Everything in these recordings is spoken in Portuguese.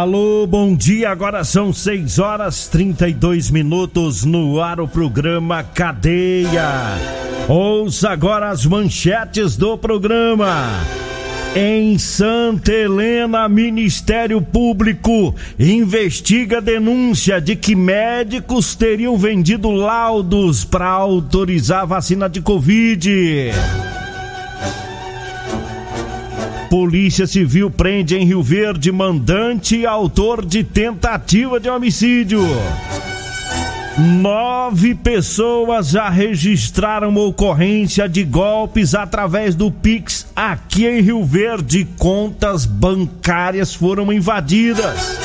Alô, bom dia. Agora são 6 horas 32 minutos no ar o programa Cadeia. Ouça agora as manchetes do programa. Em Santa Helena, Ministério Público investiga denúncia de que médicos teriam vendido laudos para autorizar vacina de Covid. Polícia Civil prende em Rio Verde mandante e autor de tentativa de homicídio. Nove pessoas já registraram ocorrência de golpes através do Pix aqui em Rio Verde. Contas bancárias foram invadidas.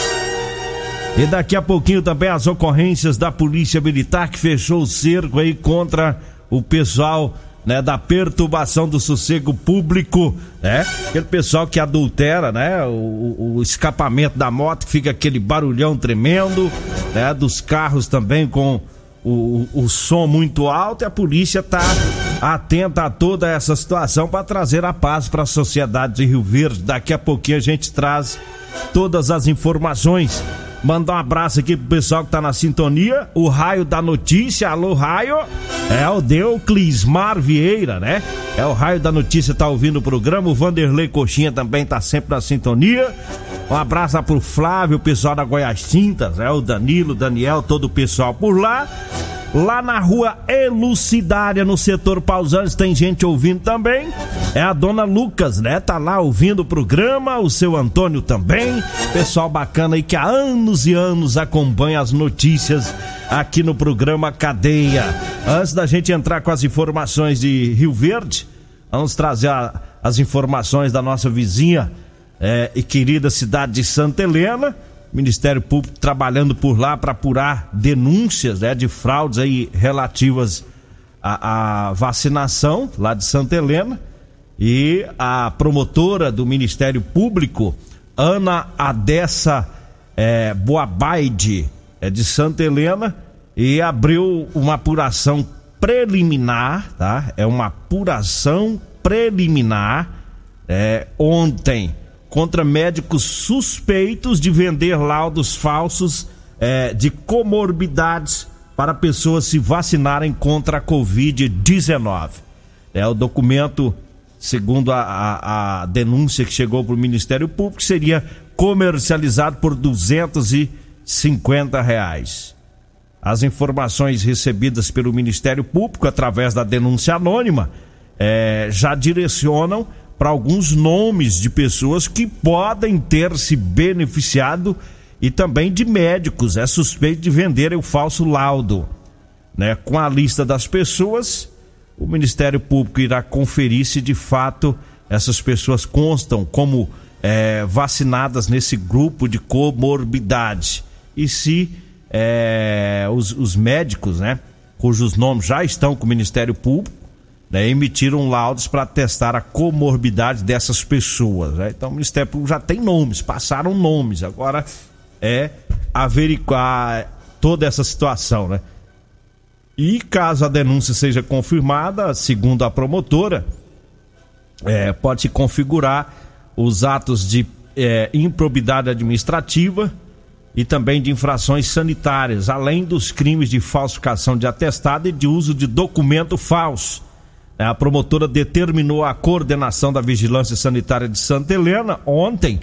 E daqui a pouquinho também as ocorrências da Polícia Militar que fechou o cerco aí contra o pessoal né, da perturbação do sossego público, né? Aquele pessoal que adultera, né? O, o, escapamento da moto, que fica aquele barulhão tremendo, né? Dos carros também com o, o som muito alto e a polícia tá atenta a toda essa situação para trazer a paz para a sociedade de Rio Verde. Daqui a pouquinho a gente traz todas as informações. Mandar um abraço aqui pro pessoal que tá na sintonia. O Raio da Notícia. Alô, Raio. É o Deuclismar Vieira, né? É o Raio da Notícia, tá ouvindo o programa. O Vanderlei Coxinha também tá sempre na sintonia. Um abraço pro Flávio, o pessoal da Goiás Tintas, é o Danilo, o Daniel, todo o pessoal por lá. Lá na rua Elucidária, no setor Pausanes, tem gente ouvindo também. É a dona Lucas, né? Tá lá ouvindo o programa, o seu Antônio também. Pessoal bacana aí que há anos e anos acompanha as notícias aqui no programa Cadeia. Antes da gente entrar com as informações de Rio Verde, vamos trazer a, as informações da nossa vizinha é, e querida cidade de Santa Helena. Ministério Público trabalhando por lá para apurar denúncias né, de fraudes aí relativas à, à, vacinação lá de Santa Helena. E a promotora do Ministério Público, Ana Adessa é, Boabaide, é de Santa Helena, e abriu uma apuração preliminar, tá? É uma apuração preliminar é, ontem contra médicos suspeitos de vender laudos falsos é, de comorbidades para pessoas se vacinarem contra a Covid-19. É o documento, segundo a, a, a denúncia que chegou para o Ministério Público, seria comercializado por 250 reais. As informações recebidas pelo Ministério Público através da denúncia anônima é, já direcionam para alguns nomes de pessoas que podem ter se beneficiado e também de médicos. É suspeito de venderem o falso laudo. Né? Com a lista das pessoas, o Ministério Público irá conferir se de fato essas pessoas constam como é, vacinadas nesse grupo de comorbidade. E se é, os, os médicos, né, cujos nomes já estão com o Ministério Público, né, emitiram laudos para testar a comorbidade dessas pessoas. Né? Então o Ministério Público já tem nomes, passaram nomes, agora é averiguar toda essa situação. Né? E caso a denúncia seja confirmada, segundo a promotora, é, pode configurar os atos de é, improbidade administrativa e também de infrações sanitárias, além dos crimes de falsificação de atestado e de uso de documento falso A promotora determinou a coordenação da Vigilância Sanitária de Santa Helena ontem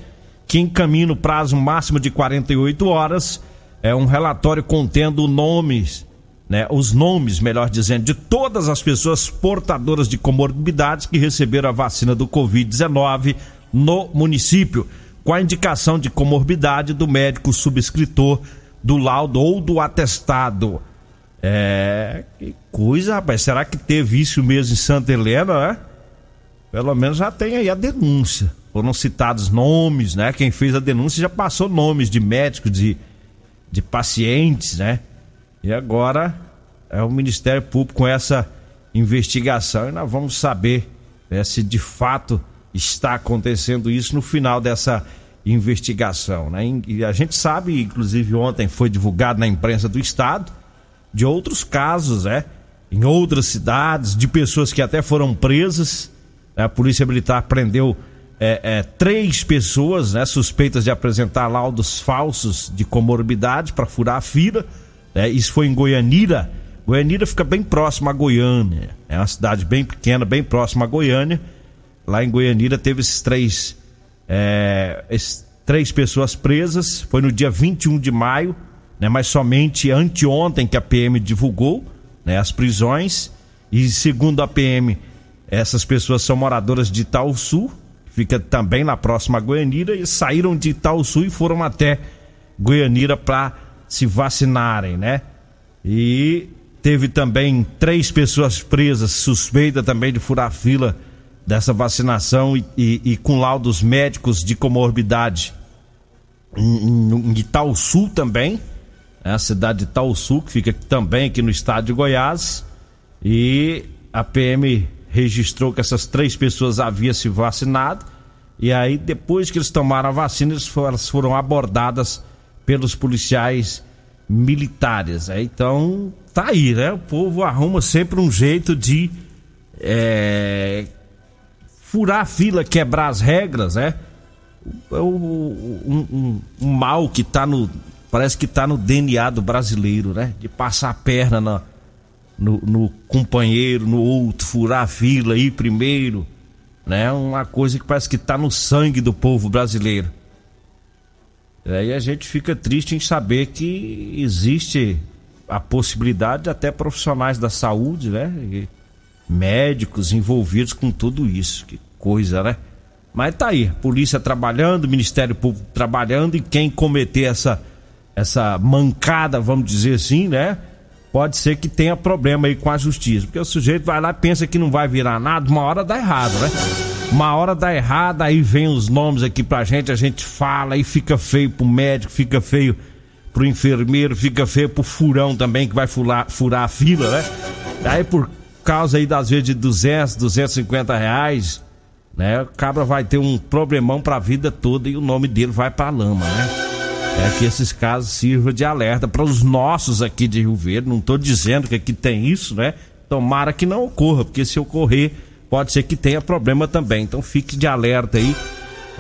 que encaminha no prazo máximo de 48 horas é um relatório contendo nomes, né, os nomes, melhor dizendo, de todas as pessoas portadoras de comorbidades que receberam a vacina do Covid-19 no município, com a indicação de comorbidade do médico subscritor do laudo ou do atestado. É, que coisa, rapaz. Será que teve isso mesmo em Santa Helena, né? Pelo menos já tem aí a denúncia foram citados nomes, né? Quem fez a denúncia já passou nomes de médicos, de, de pacientes, né? E agora é o Ministério Público com essa investigação e nós vamos saber né, se de fato está acontecendo isso no final dessa investigação, né? E a gente sabe, inclusive ontem foi divulgado na imprensa do estado de outros casos, né? Em outras cidades, de pessoas que até foram presas. A Polícia Militar prendeu é, é, três pessoas né, suspeitas de apresentar laudos falsos de comorbidade para furar a fila. É, isso foi em Goianira. Goianira fica bem próximo a Goiânia. É uma cidade bem pequena, bem próxima a Goiânia. Lá em Goianira teve esses três, é, esses três pessoas presas. Foi no dia 21 de maio, né, mas somente anteontem que a PM divulgou né, as prisões. E segundo a PM, essas pessoas são moradoras de Sul fica também na próxima Goianira, e saíram de Itaúsu e foram até Goianira para se vacinarem, né? E teve também três pessoas presas, suspeita também de furar fila dessa vacinação e, e, e com laudos médicos de comorbidade em, em, em Itaúsu também, né? a cidade de Itaúsu, que fica também aqui no estado de Goiás, e a PM registrou que essas três pessoas haviam se vacinado. E aí, depois que eles tomaram a vacina, elas foram abordadas pelos policiais militares. Né? Então, tá aí, né? O povo arruma sempre um jeito de é, furar a fila, quebrar as regras, né? O, o, um, um, um, mal que tá no. Parece que tá no DNA do brasileiro, né? De passar a perna na, no, no companheiro, no outro, furar a fila, ir primeiro, né? Uma coisa que parece que está no sangue do povo brasileiro. Aí a gente fica triste em saber que existe a possibilidade de até profissionais da saúde, né? E médicos envolvidos com tudo isso. Que coisa, né? Mas tá aí, polícia trabalhando, Ministério Público trabalhando e quem cometer essa essa mancada, vamos dizer assim, né? pode ser que tenha problema aí com a justiça. Porque o sujeito vai lá e pensa que não vai virar nada, uma hora dá errado, né? Uma hora dá errado, aí vem os nomes aqui pra gente, a gente fala e fica feio pro médico, fica feio pro enfermeiro, fica feio pro furão também que vai furar, furar a fila, né? Aí por causa aí das vezes de 200, 250 reais, né? O cabra vai ter um problemão pra vida toda e o nome dele vai pra lama, né? É que esses casos sirvam de alerta para os nossos aqui de Rio Verde. Não estou dizendo que aqui tem isso, né? Tomara que não ocorra, porque se ocorrer, pode ser que tenha problema também. Então fique de alerta aí,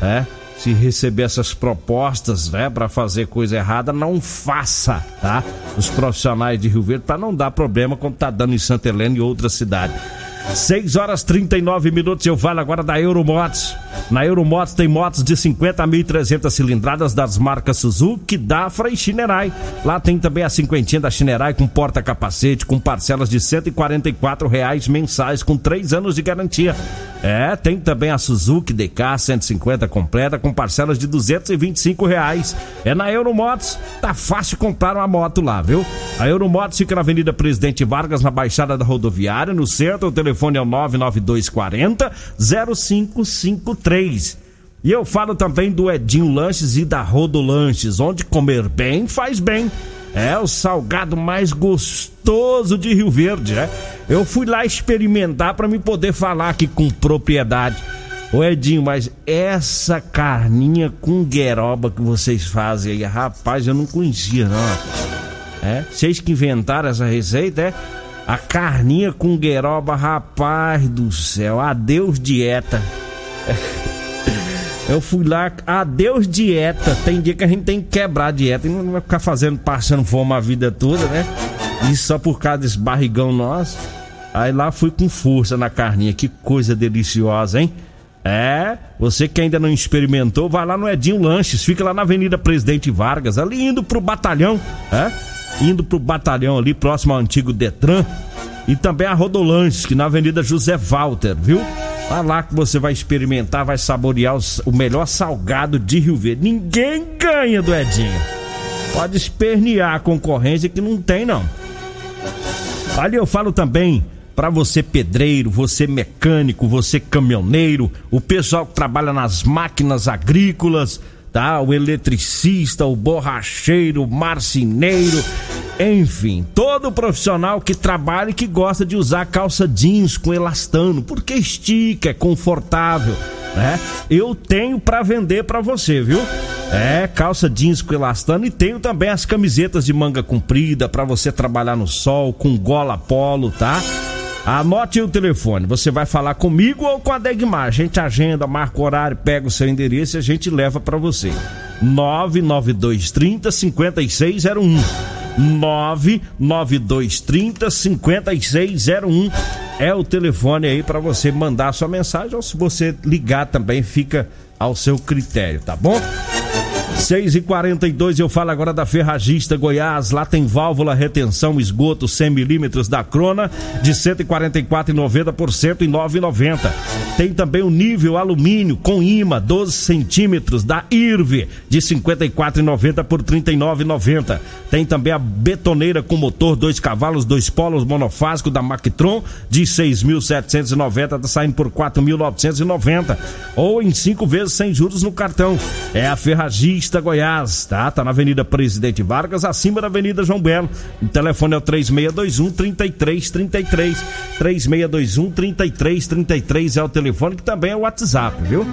né? Se receber essas propostas, né, para fazer coisa errada, não faça, tá? Os profissionais de Rio Verde, para não dar problema como tá dando em Santa Helena e outras cidades. 6 horas 39 minutos. Eu falo agora da Euromotos. Na Euromotos tem motos de 50 a 1.300 cilindradas das marcas Suzuki, Dafra e Shinerai. Lá tem também a cinquentinha da Shinerai com porta-capacete, com parcelas de 144 reais mensais, com 3 anos de garantia. É, tem também a Suzuki DK 150 completa, com parcelas de 225 reais. É na Euromotos. Tá fácil comprar uma moto lá, viu? A Euromotos fica na Avenida Presidente Vargas, na Baixada da Rodoviária, no centro. O telefone é o 99240 0553. E eu falo também do Edinho Lanches e da Rodolanches, onde comer bem faz bem. É o salgado mais gostoso de Rio Verde, né? Eu fui lá experimentar para me poder falar aqui com propriedade. Ô Edinho, mas essa carninha com gueroba que vocês fazem aí, rapaz, eu não conhecia não. É? Vocês que inventaram essa receita, é? A carninha com gueroba, rapaz do céu, adeus dieta. Eu fui lá, adeus dieta. Tem dia que a gente tem que quebrar a dieta e não vai ficar fazendo, passando fome a vida toda, né? Isso só por causa desse barrigão nosso. Aí lá fui com força na carninha, que coisa deliciosa, hein? É, você que ainda não experimentou, vai lá no Edinho Lanches, fica lá na Avenida Presidente Vargas, ali indo pro batalhão, é? Indo pro batalhão ali, próximo ao antigo Detran. E também a Rodolanches, que na Avenida José Walter, viu? Vai lá que você vai experimentar, vai saborear os, o melhor salgado de Rio Verde. Ninguém ganha do Edinho. Pode espernear a concorrência que não tem, não. Ali eu falo também para você pedreiro, você mecânico, você caminhoneiro, o pessoal que trabalha nas máquinas agrícolas, tá? O eletricista, o borracheiro, o marceneiro, enfim, todo profissional que trabalha e que gosta de usar calça jeans com elastano, porque estica, é confortável, né? Eu tenho para vender para você, viu? É, calça jeans com elastano e tenho também as camisetas de manga comprida para você trabalhar no sol com gola polo, tá? Anote o telefone, você vai falar comigo ou com a Degmar. A gente agenda, marca o horário, pega o seu endereço e a gente leva para você. 99230 5601. 99230 5601 é o telefone aí para você mandar sua mensagem ou se você ligar também fica ao seu critério, tá bom? 6 e 42 eu falo agora da Ferragista Goiás. Lá tem válvula retenção esgoto 100 milímetros da Crona de 144,90 por 109,90. Tem também o nível alumínio com imã 12 centímetros da IRV de 54,90 por 39,90. Tem também a betoneira com motor dois cavalos, dois polos monofásico da Mactron de 6.790 tá saindo por 4.990 ou em cinco vezes sem juros no cartão. É a Ferragista Goiás, tá? Tá na Avenida Presidente Vargas, acima da Avenida João Belo. O telefone é o 3621 3333. 3621 3333 é o telefone que também é o WhatsApp, viu?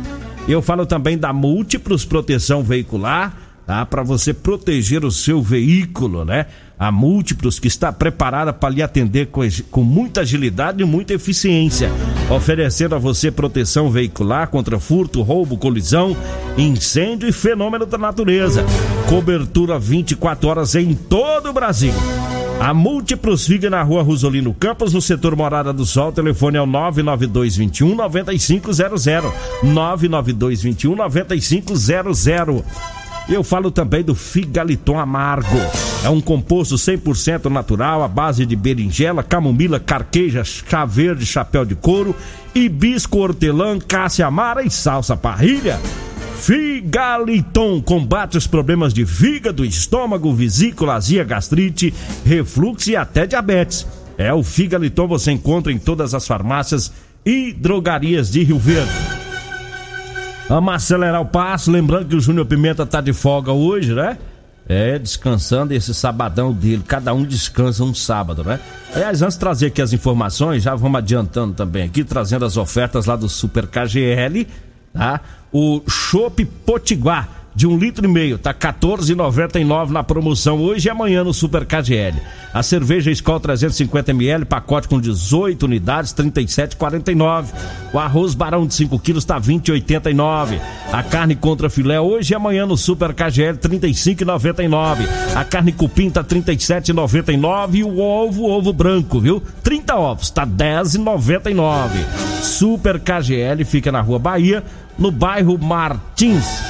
Eu falo também da Múltiplos Proteção Veicular, tá? Para você proteger o seu veículo, né? A Múltiplos que está preparada para lhe atender com, com muita agilidade e muita eficiência, oferecendo a você proteção veicular contra furto, roubo, colisão, incêndio e fenômeno da natureza. Cobertura 24 horas em todo o Brasil. A Múltiplos fica na rua Rosolino Campos, no setor Morada do Sol. O telefone é o 99221 9500. 99221 9500. Eu falo também do Figaliton Amargo. É um composto 100% natural, à base de berinjela, camomila, carqueja, chá verde, chapéu de couro, hibisco, hortelã, cássia amara e salsa parrilha. Figaliton combate os problemas de fígado, estômago, vesícula, azia, gastrite, refluxo e até diabetes. É o Figaliton você encontra em todas as farmácias e drogarias de Rio Verde. Vamos acelerar o passo, lembrando que o Júnior Pimenta tá de folga hoje, né? É, descansando esse sabadão dele. Cada um descansa um sábado, né? Aliás, antes de trazer aqui as informações, já vamos adiantando também aqui, trazendo as ofertas lá do Super KGL, tá? O Chopp Potiguar de um litro e meio, tá 14,99 na promoção hoje e amanhã no Super KGL. A cerveja Skol 350 ml, pacote com 18 unidades, 37,49. O arroz Barão de 5 quilos tá 20,89. A carne contra filé hoje e amanhã no Super KGL 35,99. A carne cupim tá 37,99 e o ovo, ovo branco, viu? 30 ovos, tá 10,99. Super KGL fica na Rua Bahia, no bairro Martins.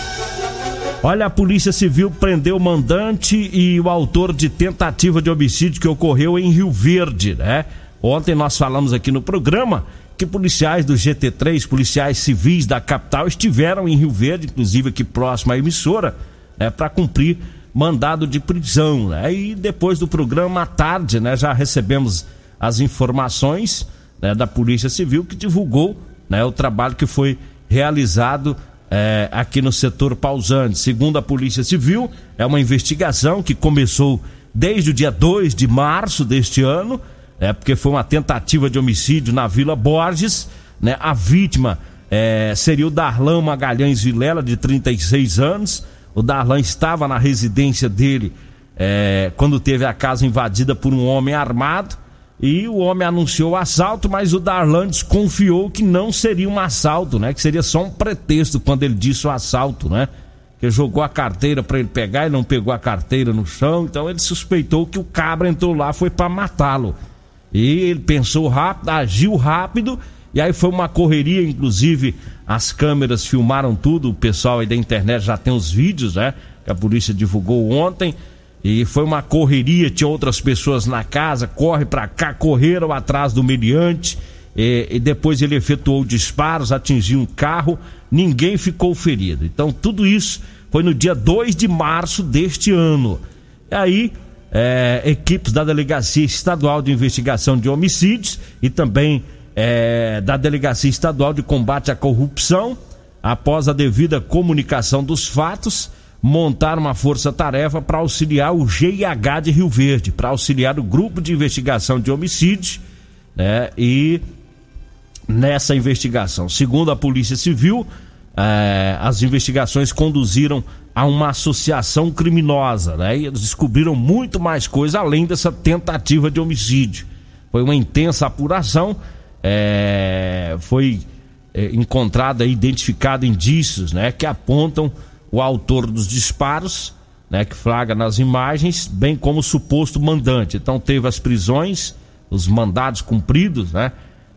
Olha, a Polícia Civil prendeu o mandante e o autor de tentativa de homicídio que ocorreu em Rio Verde, né? Ontem nós falamos aqui no programa que policiais do GT3, policiais civis da capital, estiveram em Rio Verde, inclusive aqui próximo à emissora, né, para cumprir mandado de prisão. Né? E depois do programa à tarde, né, já recebemos as informações né, da Polícia Civil que divulgou né, o trabalho que foi realizado é, aqui no setor pausante. Segundo a Polícia Civil, é uma investigação que começou desde o dia 2 de março deste ano, é, porque foi uma tentativa de homicídio na Vila Borges. Né? A vítima é, seria o Darlan Magalhães Vilela, de 36 anos. O Darlan estava na residência dele é, quando teve a casa invadida por um homem armado. E o homem anunciou o assalto, mas o Darlan desconfiou que não seria um assalto, né? Que seria só um pretexto quando ele disse o assalto, né? Que jogou a carteira para ele pegar e não pegou a carteira no chão, então ele suspeitou que o cabra entrou lá foi para matá-lo. E ele pensou rápido, agiu rápido, e aí foi uma correria, inclusive as câmeras filmaram tudo, o pessoal aí da internet já tem os vídeos, né? Que a polícia divulgou ontem. E foi uma correria, tinha outras pessoas na casa, corre para cá, correram atrás do meliante. E, e, depois ele efetuou disparos, atingiu um carro, ninguém ficou ferido. Então tudo isso foi no dia 2 de março deste ano. E aí, é, equipes da Delegacia Estadual de Investigação de Homicídios e também é, da Delegacia Estadual de Combate à Corrupção, após a devida comunicação dos fatos, montaram uma força-tarefa para auxiliar o GIH de Rio Verde, para auxiliar o grupo de investigação de homicídios, né? E nessa investigação, segundo a Polícia Civil, é, as investigações conduziram a uma associação criminosa, né? E eles descobriram muito mais coisa além dessa tentativa de homicídio. Foi uma intensa apuração, é, foi é, encontrada e identificado indícios, né? Que apontam o autor dos disparos, né? Que flagra nas imagens, bem como o suposto mandante. Então teve as prisões, os mandados cumpridos, né?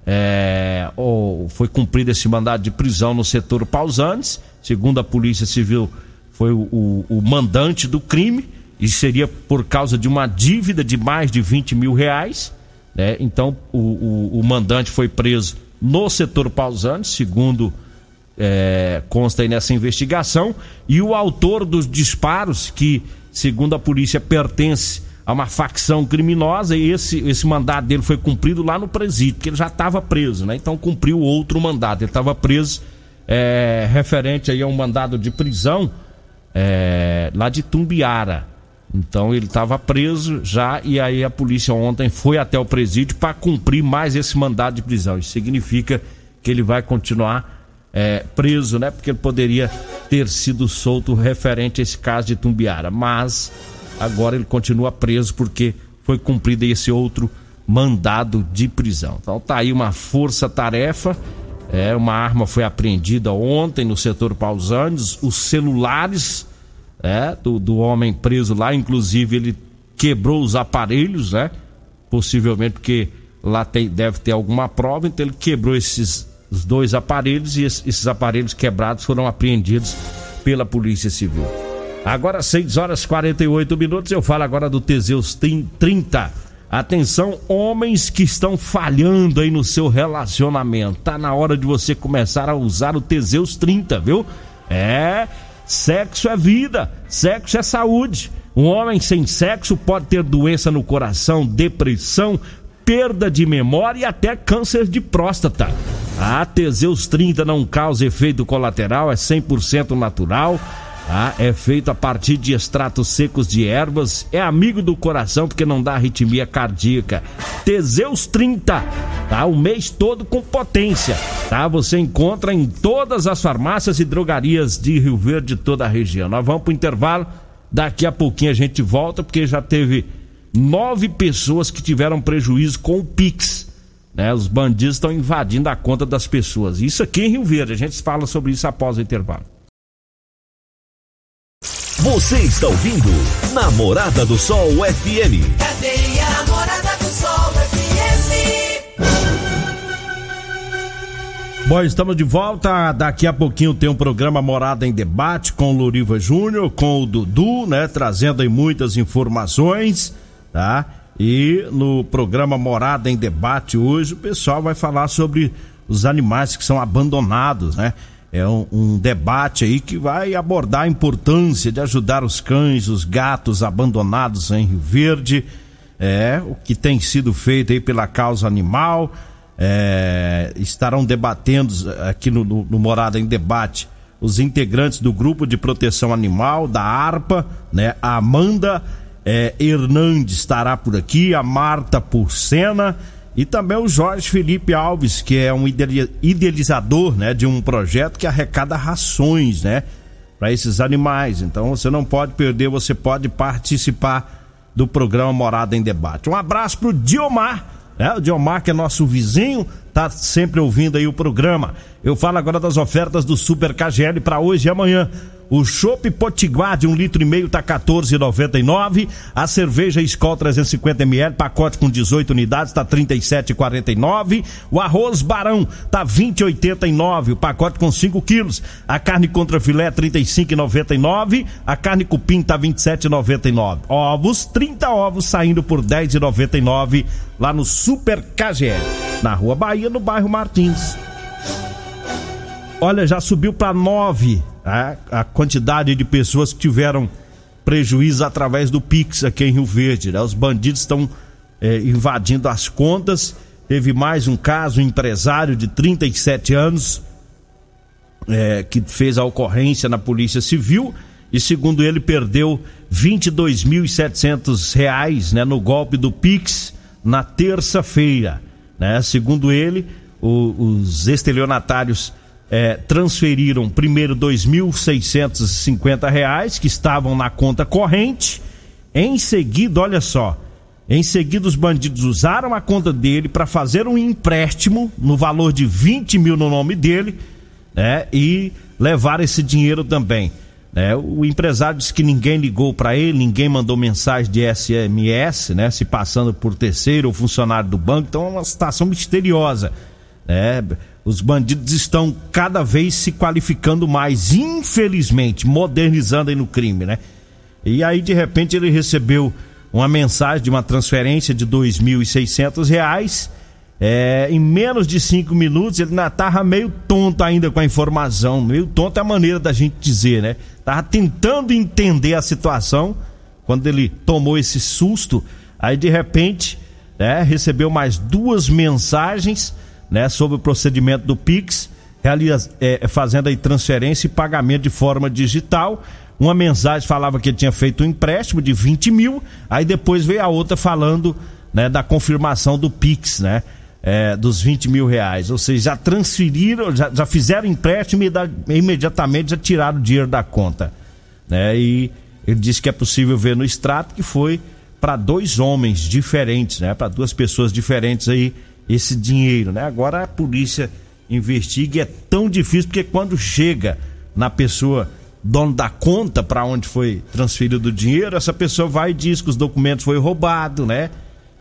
É, ou foi cumprido esse mandado de prisão no setor Pausantes, segundo a Polícia Civil foi o, o, o, mandante do crime e seria por causa de uma dívida de mais de 20 mil reais. Né? Então o, o, mandante foi preso no setor Pausante, segundo é, consta aí nessa investigação, e o autor dos disparos, que segundo a polícia pertence a uma facção criminosa, e esse, esse mandado dele foi cumprido lá no presídio, porque ele já estava preso, né? Então cumpriu outro mandado. Ele estava preso é, referente aí a um mandado de prisão é, lá de Tumbiara. Então ele estava preso já e aí a polícia ontem foi até o presídio para cumprir mais esse mandado de prisão. Isso significa que ele vai continuar é, preso, né? Porque ele poderia ter sido solto referente a esse caso de Tumbiara. Mas agora ele continua preso porque foi cumprido esse outro mandado de prisão. Então tá aí uma força-tarefa é, uma arma foi apreendida ontem no setor Pausanes, os celulares é, do, do homem preso lá, inclusive ele quebrou os aparelhos, né? Possivelmente porque lá tem, deve ter alguma prova, então ele quebrou esses os dois aparelhos e esses, aparelhos quebrados foram apreendidos pela Polícia Civil. Agora 6 horas 48 minutos, eu falo agora do Teseus 30 Atenção, homens que estão falhando aí no seu relacionamento. Tá na hora de você começar a usar o Teseus 30, viu? É, sexo é vida, sexo é saúde. Um homem sem sexo pode ter doença no coração, depressão, perda de memória e até câncer de próstata. A Teseus 30 não causa efeito colateral, é 100% natural ah, é feito a partir de extratos secos de ervas, é amigo do coração porque não dá arritmia cardíaca. Teseus 30, tá? O mês todo com potência, tá? Você encontra em todas as farmácias e drogarias de Rio Verde, toda a região. Nós vamos pro intervalo, daqui a pouquinho a gente volta porque já teve nove pessoas que tiveram prejuízo com o Pix. Né, os bandidos estão invadindo a conta das pessoas. Isso aqui em Rio Verde. A gente fala sobre isso após o intervalo. Você está ouvindo Namorada do Sol FM. Cadê a Namorada do Sol FM? Bom, estamos de volta. Daqui a pouquinho tem um programa Morada em Debate com o Loriva Júnior, com o Dudu, né? Trazendo aí muitas informações, tá? E no programa Morada em Debate hoje o pessoal vai falar sobre os animais que são abandonados, né? é um, um, debate aí que vai abordar a importância de ajudar os cães, os gatos abandonados em Rio Verde, é o que tem sido feito aí pela causa animal. É, estarão debatendo aqui no, no, no, Morada em Debate os integrantes do grupo de proteção animal da ARPA, né? A Amanda é, Hernandes estará por aqui, a Marta Porcena e também o Jorge Felipe Alves, que é um idealizador, né, de um projeto que arrecada rações, né, para esses animais. Então você não pode perder, você pode participar do programa Morada em Debate. Um abraço pro Diomar, né? O Diomar que é nosso vizinho, tá sempre ouvindo aí o programa. Eu falo agora das ofertas do Super KGL para hoje e amanhã. O chopp Potiguar de um litro e meio tá 14,99. A cerveja Skol 350 ml, pacote com 18 unidades, tá 37,49. O arroz Barão tá 20,89, o pacote com 5 quilos. A carne contra filé 35,99. A carne cupim tá 27,99. Ovos, 30 ovos saindo por 10,99 lá no Super KGL, na Rua Bahia, no bairro Martins. Olha, já subiu para 9 a, a quantidade de pessoas que tiveram prejuízo através do Pix aqui em Rio Verde. Né? Os bandidos estão é, invadindo as contas. Teve mais um caso, um empresário de 37 anos é, que fez a ocorrência na Polícia Civil e, segundo ele, perdeu 22.700 reais né, no golpe do Pix na terça-feira. Né? Segundo ele, o, os estelionatários é, transferiram primeiro R$ 2.650 que estavam na conta corrente. Em seguida, olha só, em seguida os bandidos usaram a conta dele para fazer um empréstimo no valor de 20 mil no nome dele, né? E levar esse dinheiro também. Né? O empresário disse que ninguém ligou para ele, ninguém mandou mensagem de SMS, né? Se passando por terceiro ou funcionário do banco, então é uma situação misteriosa, né? Os bandidos estão cada vez se qualificando mais, infelizmente, modernizando aí no crime, né? E aí, de repente, ele recebeu uma mensagem de uma transferência de 2.600 reais. É, em menos de cinco minutos, ele tava meio tonto ainda com a informação. Meio tonto é a maneira da gente dizer, né? Tava tentando entender a situação quando ele tomou esse susto. Aí, de repente, né, recebeu mais duas mensagens né, sobre o procedimento do Pix, realiza, é, fazendo aí transferência e pagamento de forma digital. Uma mensagem falava que ele tinha feito um empréstimo de 20 mil, aí depois veio a outra falando né, da confirmação do Pix, né? É, dos 20 mil reais. Ou seja, já transferiram, já, já fizeram empréstimo e imediatamente já tiraram o dinheiro da conta. Né? E ele disse que é possível ver no extrato que foi para dois homens diferentes, né? Para duas pessoas diferentes aí esse dinheiro, né? Agora a polícia investiga e é tão difícil porque quando chega na pessoa dono da conta para onde foi transferido o dinheiro, essa pessoa vai e diz que os documentos foi roubado, né?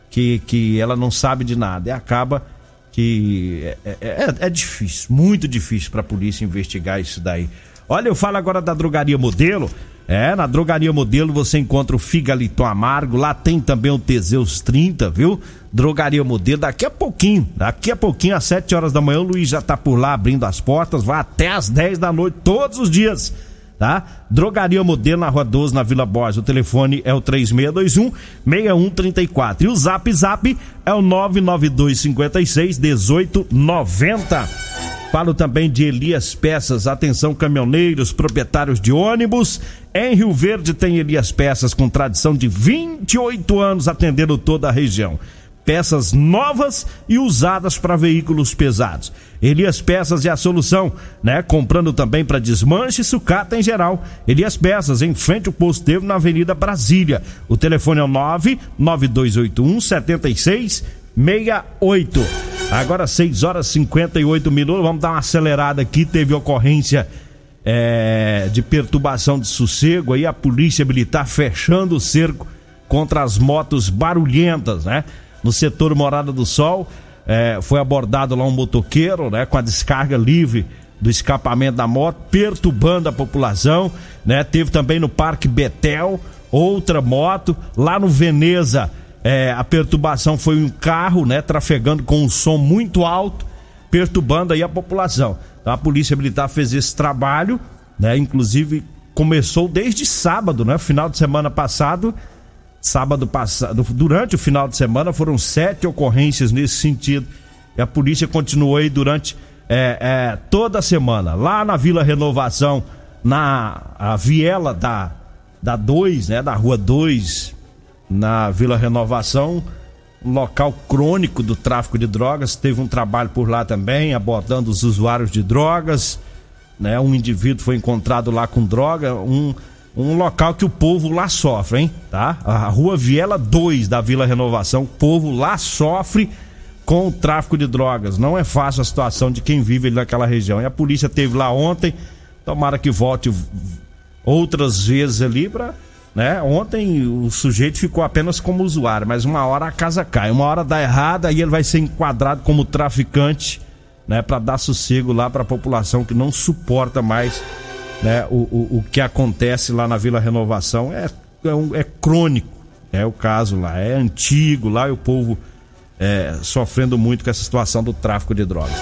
Que, que ela não sabe de nada e acaba que é, é, é, é difícil, muito difícil para a polícia investigar isso daí. Olha, eu falo agora da drogaria modelo. É, na drogaria modelo você encontra o Figaliton Amargo, lá tem também o Teseus 30, viu? Drogaria Modelo, daqui a pouquinho, daqui a pouquinho, às 7 horas da manhã, o Luiz já tá por lá abrindo as portas, vai até às 10 da noite, todos os dias, tá? Drogaria Modelo na Rua 12, na Vila Borges. O telefone é o 3621 6134. E o Zap Zap é o 992 56 1890. Falo também de Elias Peças. Atenção, caminhoneiros, proprietários de ônibus. Em Rio Verde tem Elias Peças com tradição de 28 anos atendendo toda a região peças novas e usadas para veículos pesados. Elias Peças é a solução, né? Comprando também para desmanche e sucata em geral. Elias Peças, em frente ao posto Tevo, na Avenida Brasília. O telefone é o 99281 7668. Agora 6 horas e 58 minutos. Vamos dar uma acelerada aqui. Teve ocorrência é, de perturbação de sossego aí, a polícia militar fechando o cerco contra as motos barulhentas, né? no setor Morada do Sol. É, foi abordado lá um motoqueiro, né, com a descarga livre do escapamento da moto, perturbando a população, né? Teve também no Parque Betel outra moto, lá no Veneza, é, a perturbação foi um carro, né, trafegando com um som muito alto, perturbando aí a população. Então, a Polícia Militar fez esse trabalho, né? Inclusive começou desde sábado, né? Final de semana passado, Sábado passado, durante o final de semana, foram sete ocorrências nesse sentido. E a polícia continuou aí durante é, é, toda a semana. Lá na Vila Renovação, na a viela da, da 2, né? Da rua 2, na Vila Renovação, local crônico do tráfico de drogas. Teve um trabalho por lá também, abordando os usuários de drogas. Né? Um indivíduo foi encontrado lá com droga, um um local que o povo lá sofre, hein? Tá? A Rua Viela 2 da Vila Renovação, o povo lá sofre com o tráfico de drogas. Não é fácil a situação de quem vive ali naquela região. E a polícia teve lá ontem, tomara que volte outras vezes ali para né? Ontem o sujeito ficou apenas como usuário, mas uma hora a casa cai, uma hora dá errado, aí ele vai ser enquadrado como traficante, né? Para dar sossego lá para a população que não suporta mais, né? O, o, o, que acontece lá na Vila Renovação é, é, um, é crônico, é o caso lá, é antigo lá e o povo é, sofrendo muito com essa situação do tráfico de drogas.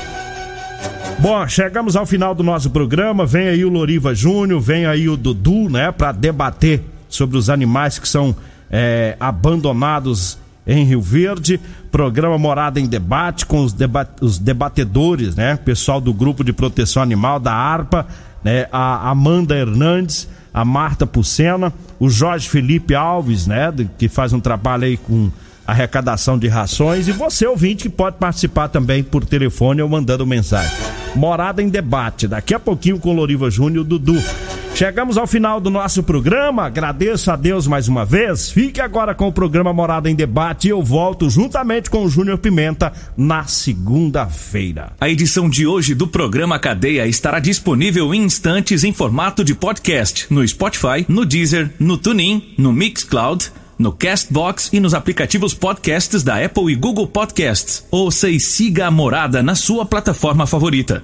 Bom, chegamos ao final do nosso programa. Vem aí o Loriva Júnior, vem aí o Dudu, né, para debater sobre os animais que são é, abandonados em Rio Verde. Programa Morada em Debate com os, deba os debatedores, né, pessoal do grupo de proteção animal da ARPA, né, a Amanda Hernandes, a Marta Pucena, o Jorge Felipe Alves, né, que faz um trabalho aí com arrecadação de rações e você ouvinte que pode participar também por telefone ou mandando mensagem. Morada em debate, daqui a pouquinho com Loriva Júnior Dudu. Chegamos ao final do nosso programa. Agradeço a Deus mais uma vez. Fique agora com o programa Morada em Debate e eu volto juntamente com o Júnior Pimenta na segunda-feira. A edição de hoje do programa Cadeia estará disponível em instantes em formato de podcast no Spotify, no Deezer, no TuneIn, no Mixcloud no Castbox e nos aplicativos podcasts da Apple e Google Podcasts. Ouça e siga a Morada na sua plataforma favorita.